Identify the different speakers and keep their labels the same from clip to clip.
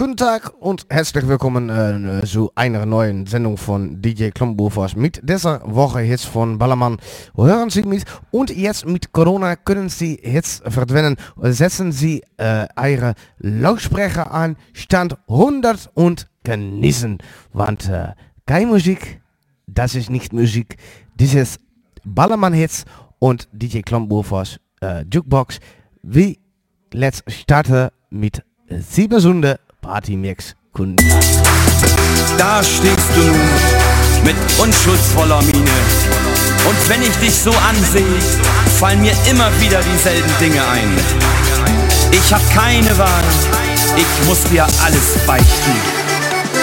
Speaker 1: Guten Tag und herzlich willkommen äh, zu einer neuen Sendung von DJ Klombufers mit dieser Woche jetzt von Ballermann. Hören Sie mit und jetzt mit Corona können Sie jetzt verdwenden. Setzen Sie äh, Ihre Lautsprecher an, Stand 100 und genießen. Want äh, keine Musik, das ist nicht Musik. Das ist Ballermann Hits und DJ Klombufers äh, Jukebox. Wie let's starten mit 7 Stunden Partymix. Kunden.
Speaker 2: Da stehst du nun mit unschuldsvoller Miene. Und wenn ich dich so ansehe, fallen mir immer wieder dieselben Dinge ein. Ich hab keine Wahl, ich muss dir alles beichten.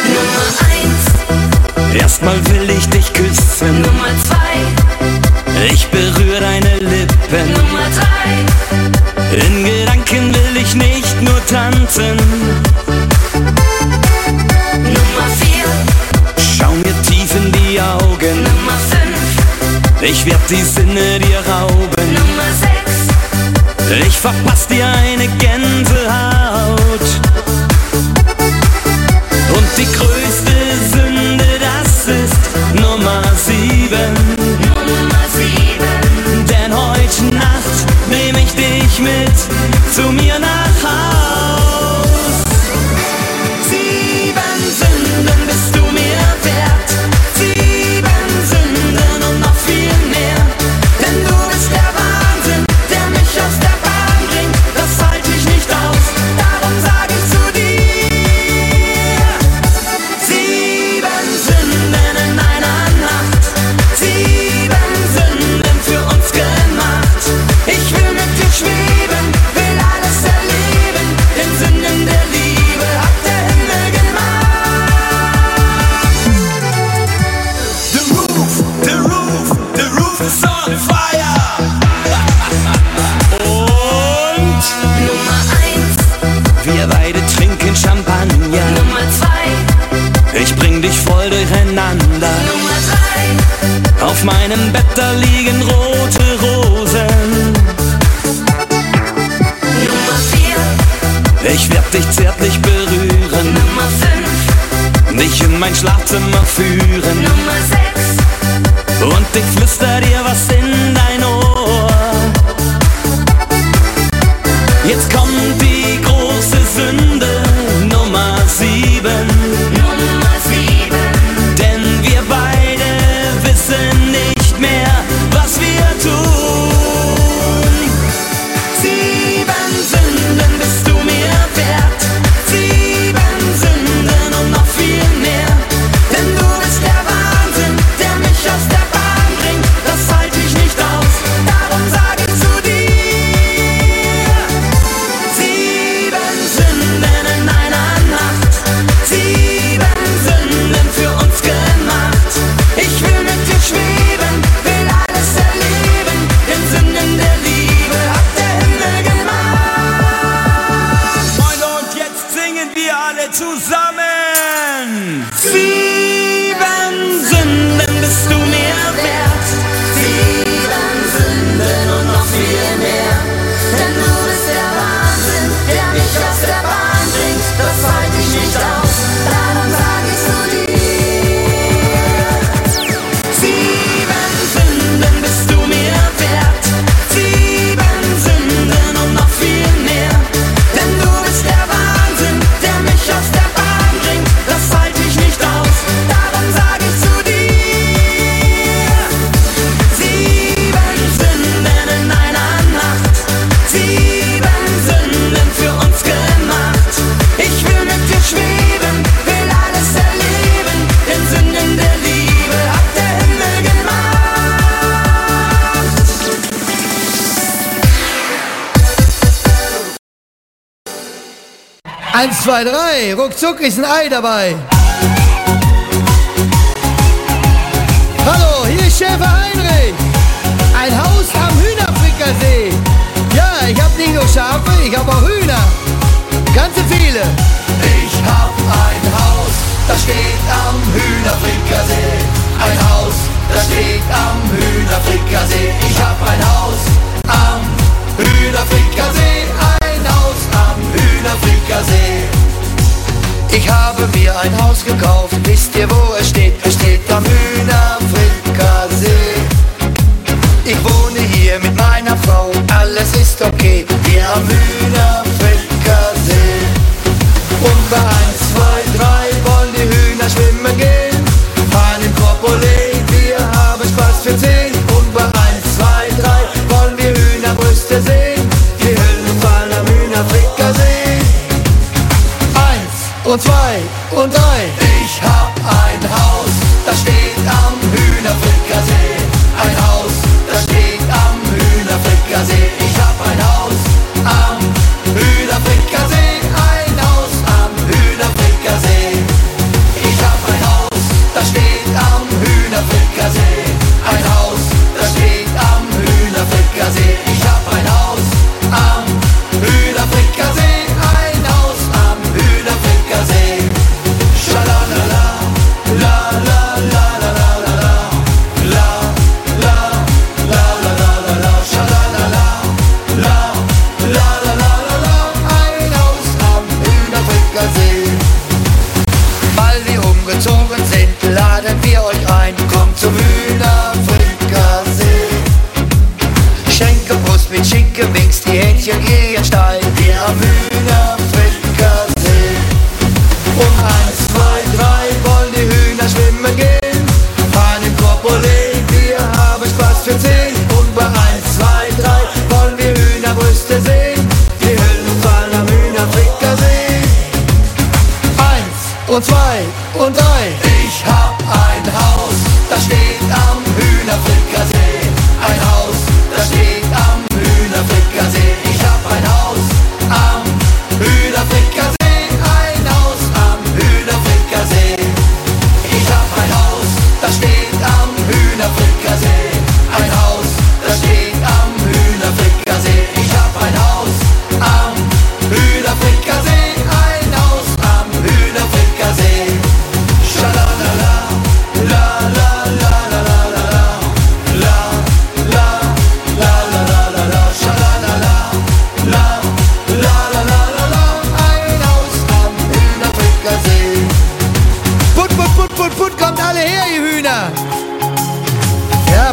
Speaker 3: Nummer eins.
Speaker 2: Erstmal will ich dich küssen.
Speaker 3: Nummer zwei.
Speaker 2: Ich berühre deine Lippen.
Speaker 3: Nummer drei.
Speaker 2: In Gedanken will ich nicht nur tanzen.
Speaker 3: Nummer vier.
Speaker 2: Schau mir tief in die Augen.
Speaker 3: Nummer fünf.
Speaker 2: Ich werd die Sinne dir rauben.
Speaker 3: Nummer sechs.
Speaker 2: Ich verpass dir eine Gänsehaut. Und die größte Sünde, das ist Nummer sieben.
Speaker 3: Nummer sieben.
Speaker 2: Denn heute Nacht nehm ich dich mit zu mir nach
Speaker 3: zwei, drei,
Speaker 4: ruckzuck ist ein Ei dabei. Hallo, hier ist Schäfer Heinrich. Ein Haus am Hühnerfrickersee. Ja, ich hab nicht nur Schafe, ich hab auch Hühner. Ganze viele.
Speaker 5: Ich hab ein Haus, das steht am Hühnerfrickersee. Ein Haus, das steht am Hühnerfrickersee. Ich hab ein Haus am Hühnerfrickersee. Ein Haus am Hühnerfrickersee. ein Haus gekauft. Wisst ihr, wo es steht? Es steht am Hühnerfrickersee. Ich wohne hier mit meiner Frau, alles ist okay. Wir am Hühnerfrickersee. Und bei 1, 2, 3 wollen die Hühner schwimmen gehen.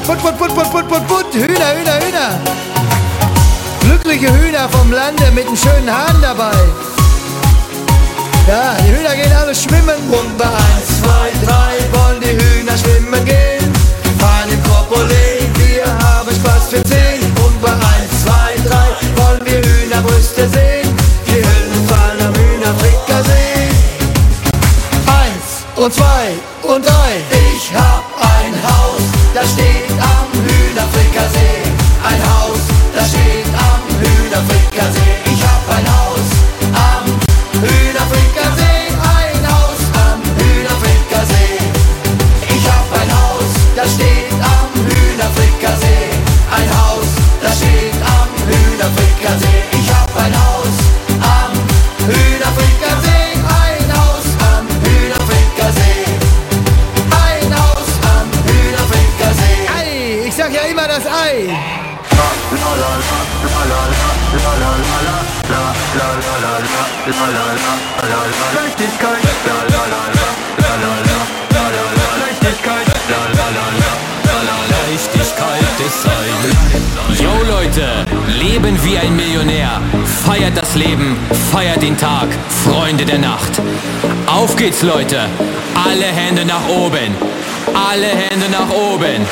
Speaker 4: Put, put, put, put, put, put, put, Hühner, Hühner, Hühner. Glückliche Hühner vom Lande mit einem schönen Hahn dabei. Ja, die Hühner gehen alle schwimmen.
Speaker 5: Und bei 1, 2, 3 wollen die Hühner schwimmen gehen. Fahren im Kropolet, wir haben Spaß für 10. Und bei 1, 2, 3 wollen wir Hühnerbrüste sehen. Die Hüllen fallen am Hühnerfrickersee. Eins und zwei
Speaker 6: Yo Leute, leben wie ein Millionär. Feiert das Leben, feiert den Tag, Freunde der Nacht. Auf geht's Leute, alle Hände nach oben. Alle Hände nach oben.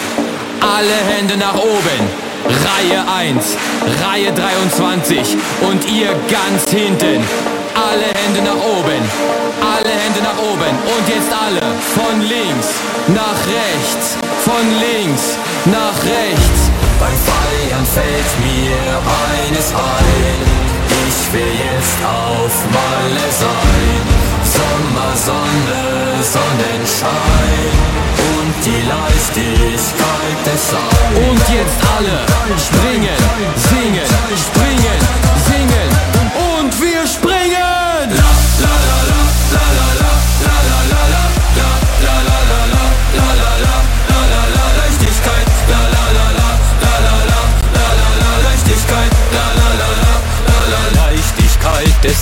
Speaker 6: Alle Hände nach oben. Reihe 1, Reihe 23 und ihr ganz hinten. Alle Hände nach oben. Alle Hände nach oben. Und jetzt alle. Von links nach rechts. Von links nach rechts.
Speaker 2: Beim Feiern fällt mir eines ein. Ich will jetzt auf Malle sein. Sommer, Sonne, Sonnenschein. Und die Leichtigkeit des Seins.
Speaker 6: Und jetzt alle springen,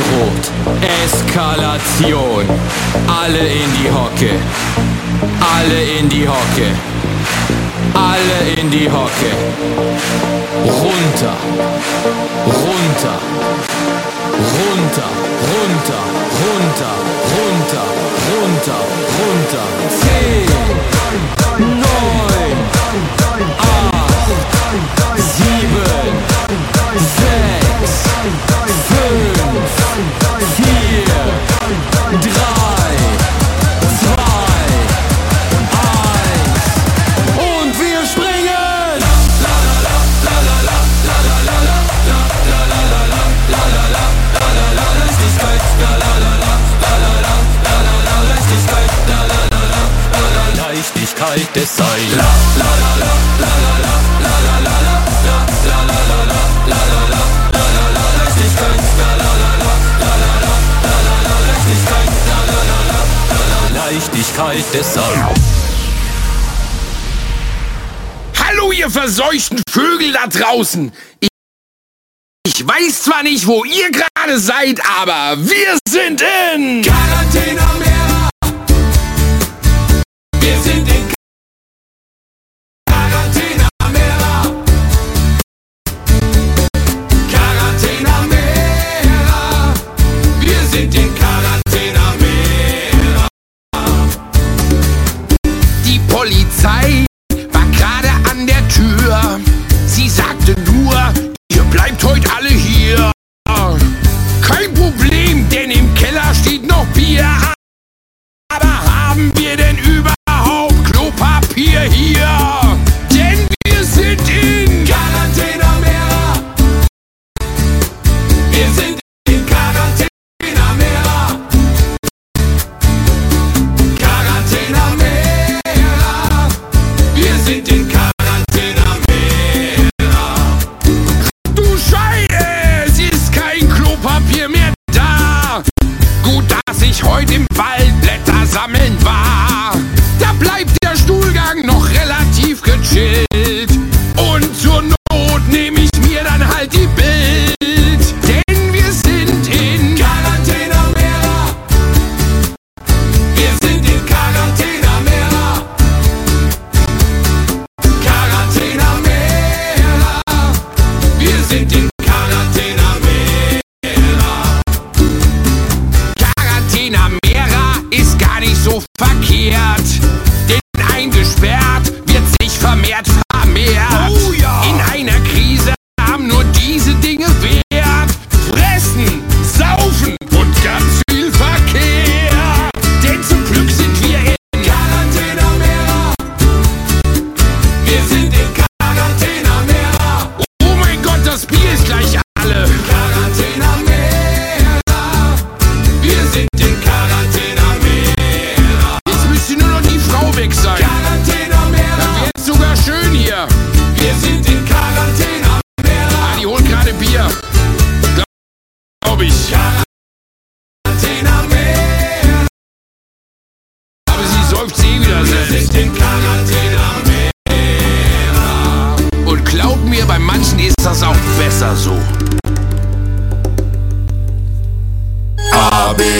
Speaker 2: Rot. Eskalation. Alle in die Hocke. Alle in die Hocke. Alle in die Hocke. Runter. Runter. Runter. Runter. Runter. Runter. Runter. Runter. Zehn. Neun. Acht. dritte Säule. Des Sounds.
Speaker 7: Hallo, ihr verseuchten Vögel da draußen! Ich, ich weiß zwar nicht, wo ihr gerade seid, aber wir sind in
Speaker 8: Quarantäne
Speaker 7: Sie sagte nur, ihr bleibt heute alle hier.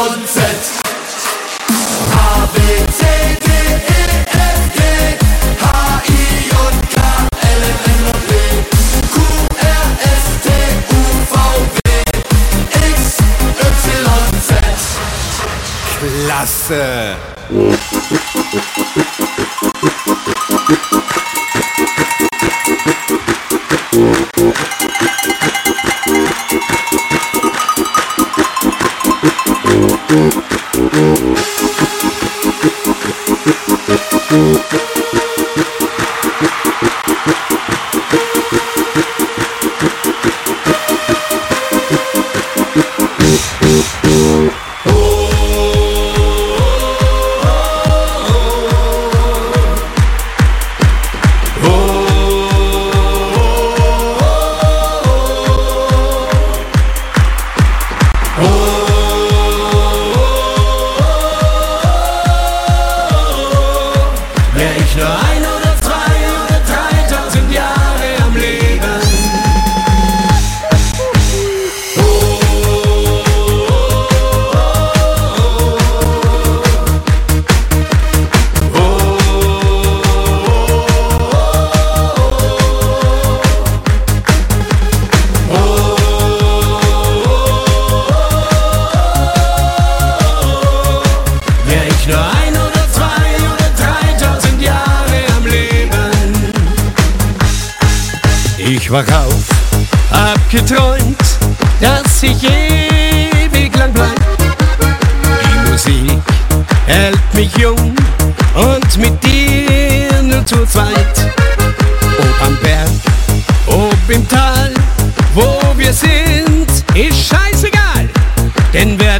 Speaker 5: und A, B, C,
Speaker 9: D, E, H, I, K, L, M, N und P, Q, R, S, T, U, V, W, X, Y, Z.
Speaker 10: Klasse!
Speaker 9: Ist scheißegal, denn wer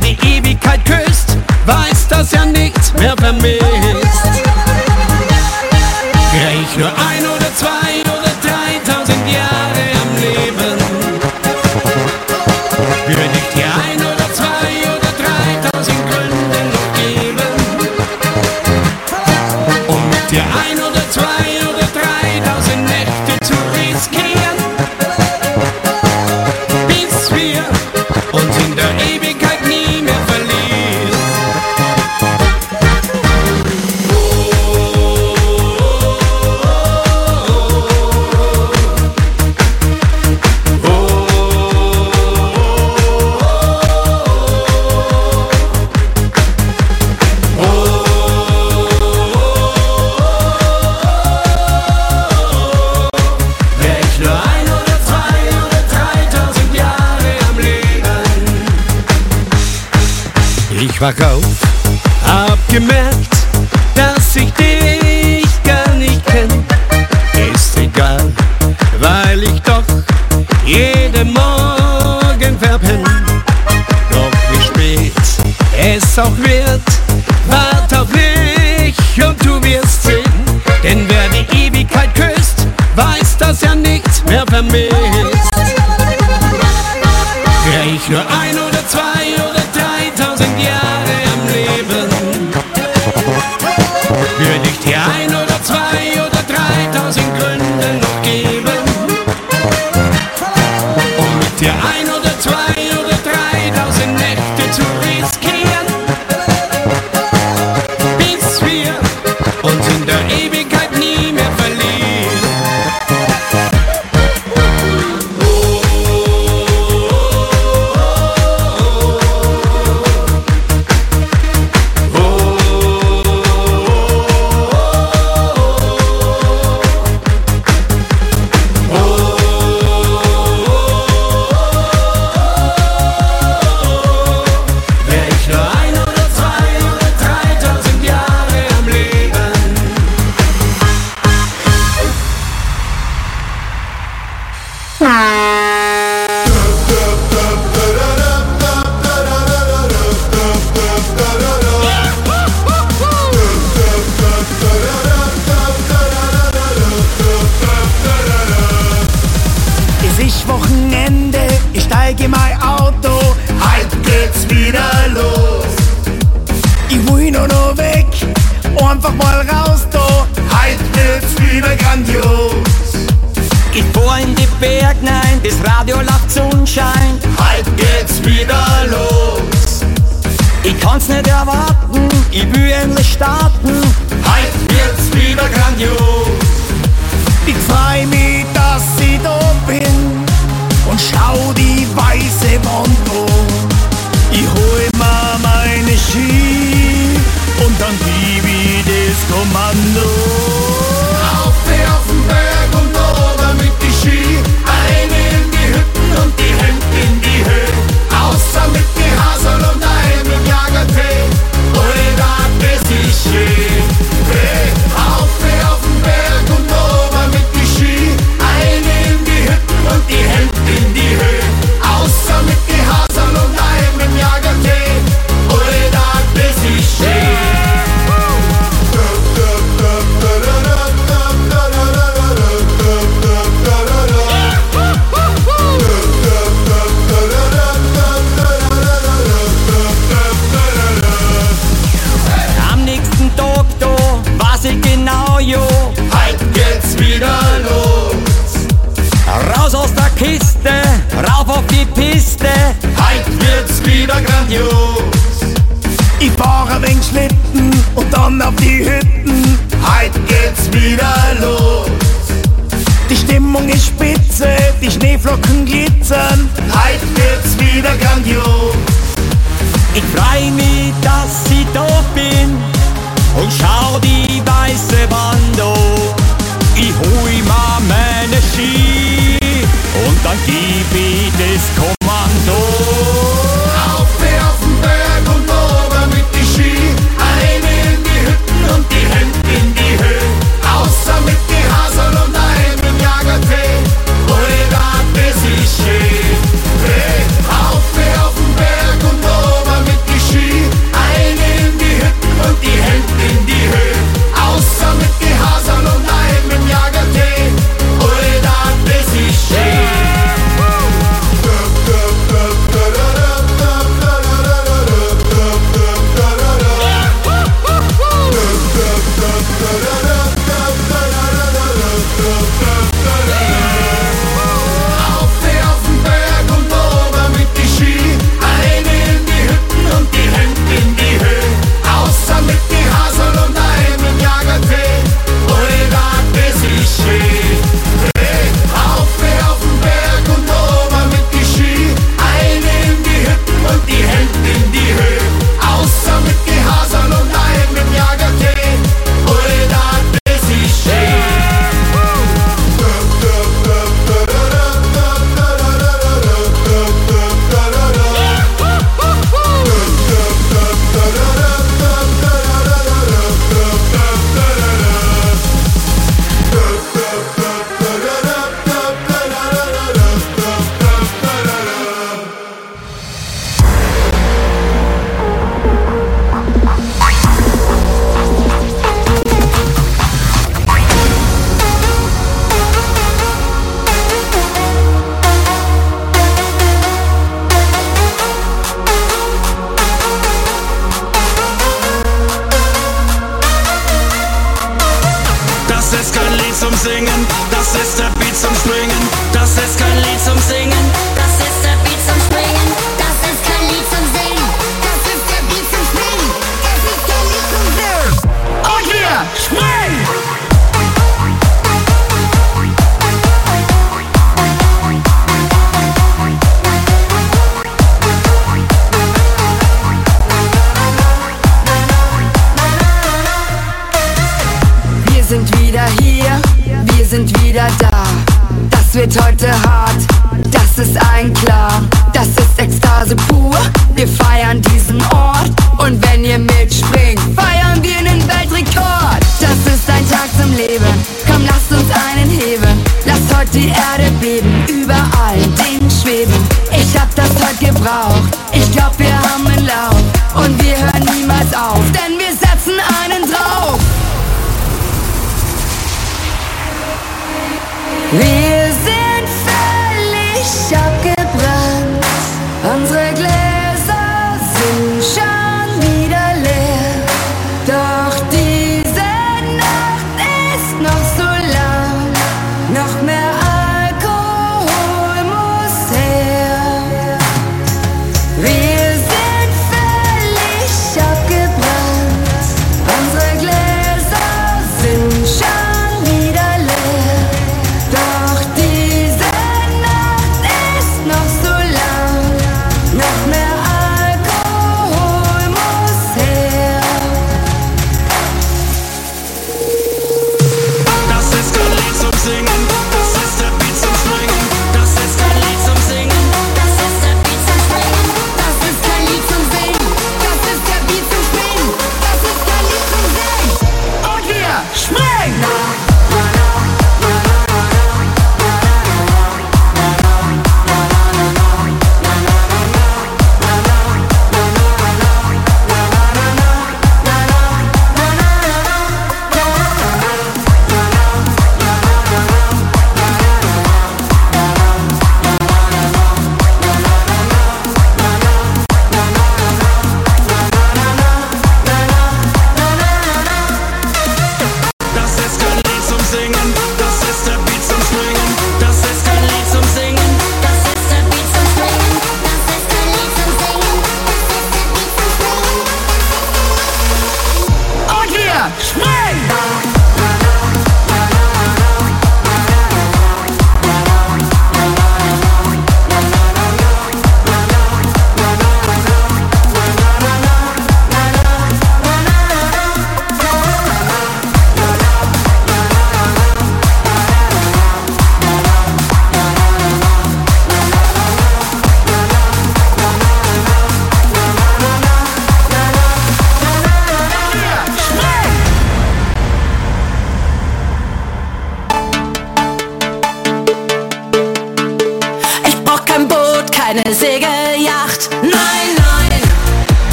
Speaker 3: heute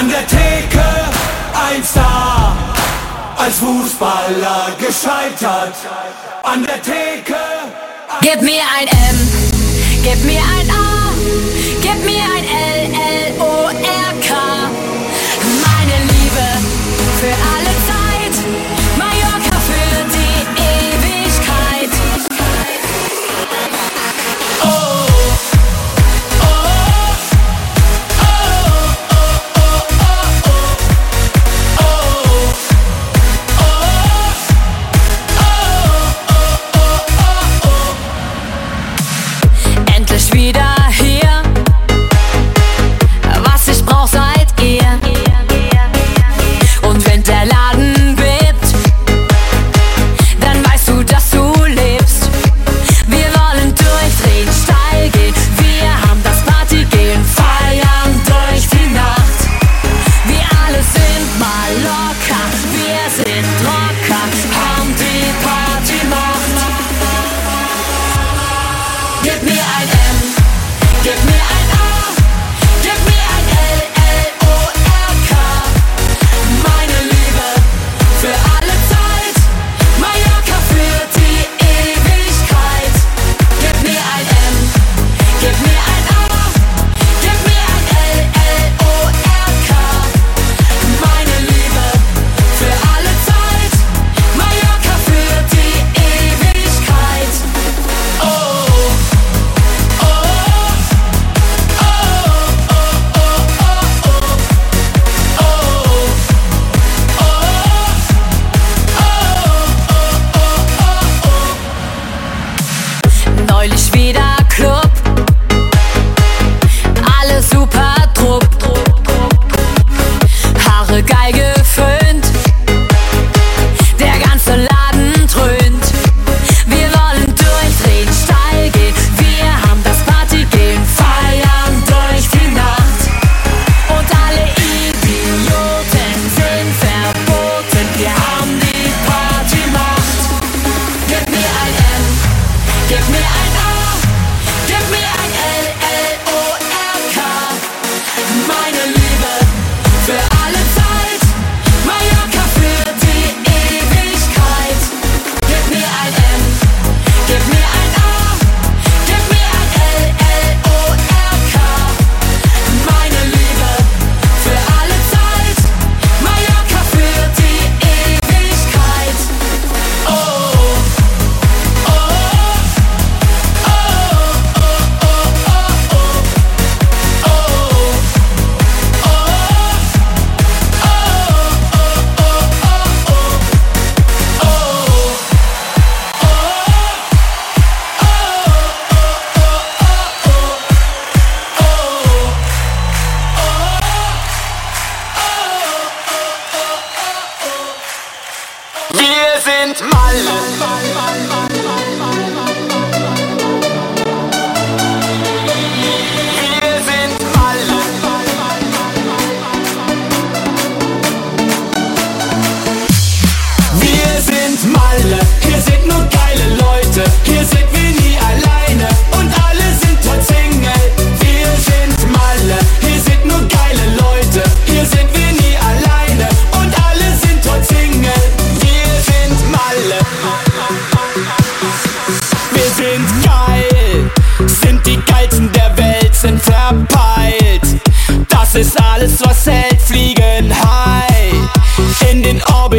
Speaker 11: An
Speaker 3: der Theke ein Star,
Speaker 2: als Fußballer gescheitert. An der Theke.
Speaker 11: Gib mir ein M, gib mir ein A, gib mir ein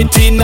Speaker 12: 2019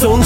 Speaker 12: zon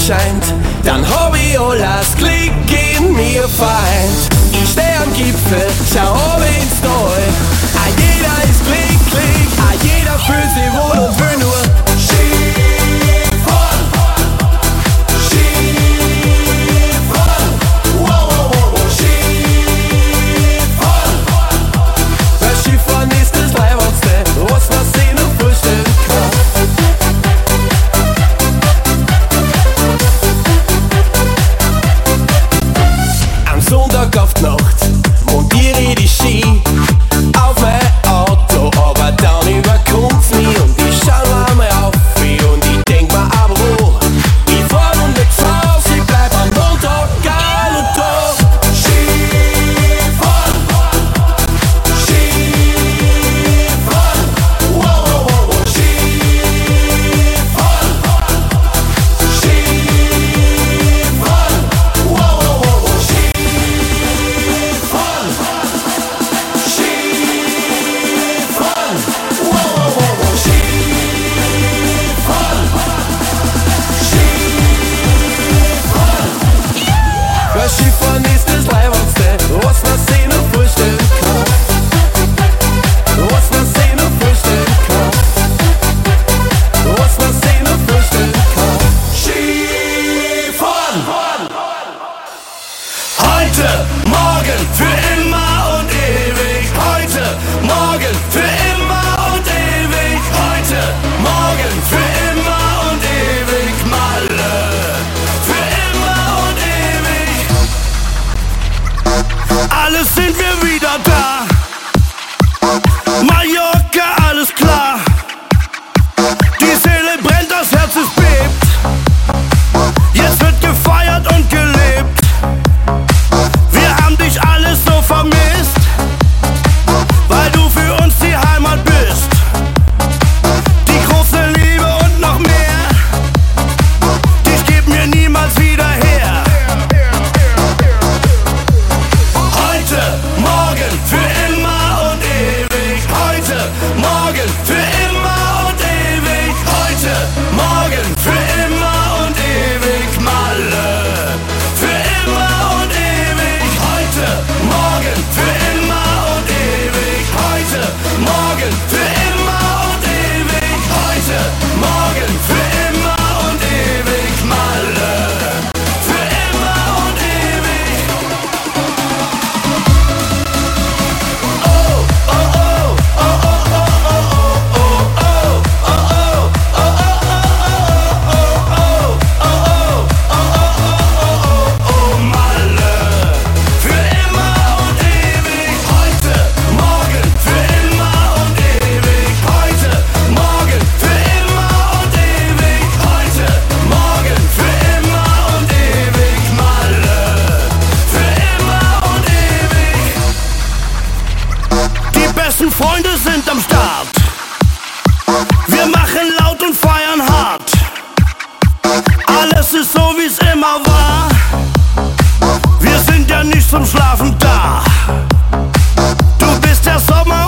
Speaker 12: so
Speaker 13: wie's immer war. Wir sind ja nicht zum Schlafen da. Du bist der Sommer.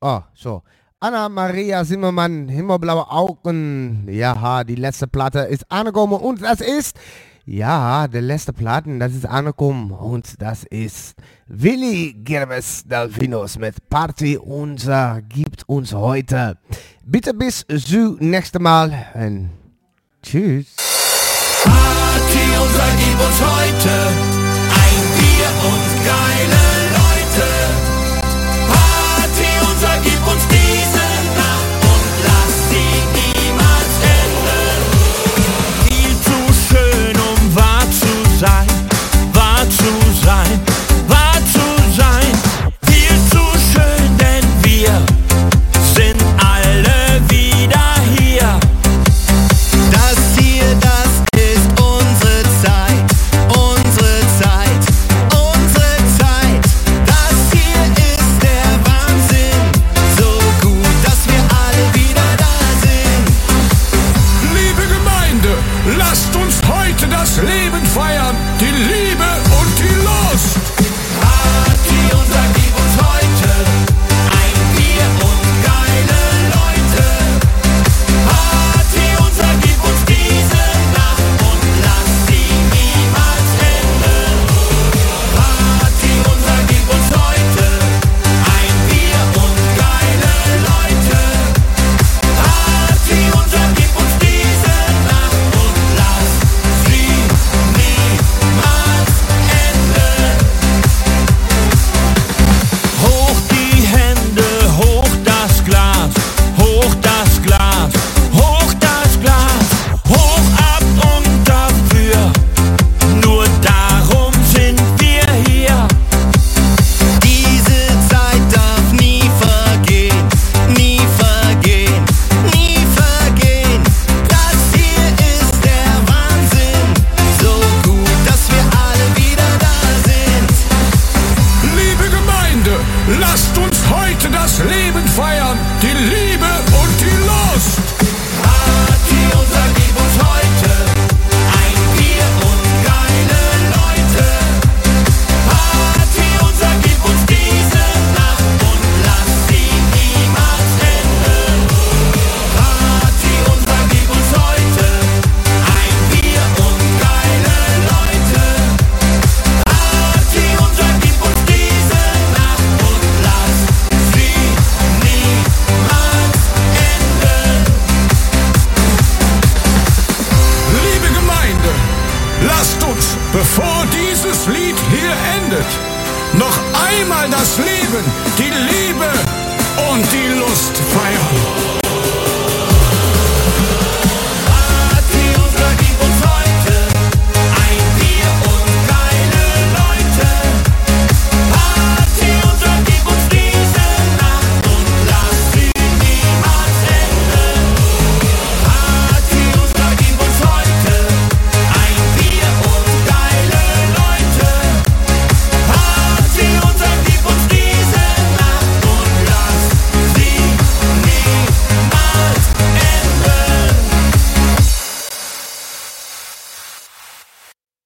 Speaker 1: Oh, so. Anna Maria Zimmermann, Himmelblaue Augen. Ja, die letzte Platte ist angekommen und das ist. Ja, der letzte Platten, das ist angekommen und das ist Willi Gerbes Dalvinos mit Party unser äh, gibt uns heute. Bitte bis zu nächste Mal und tschüss.
Speaker 5: Party unser gibt uns heute ein Bier und geile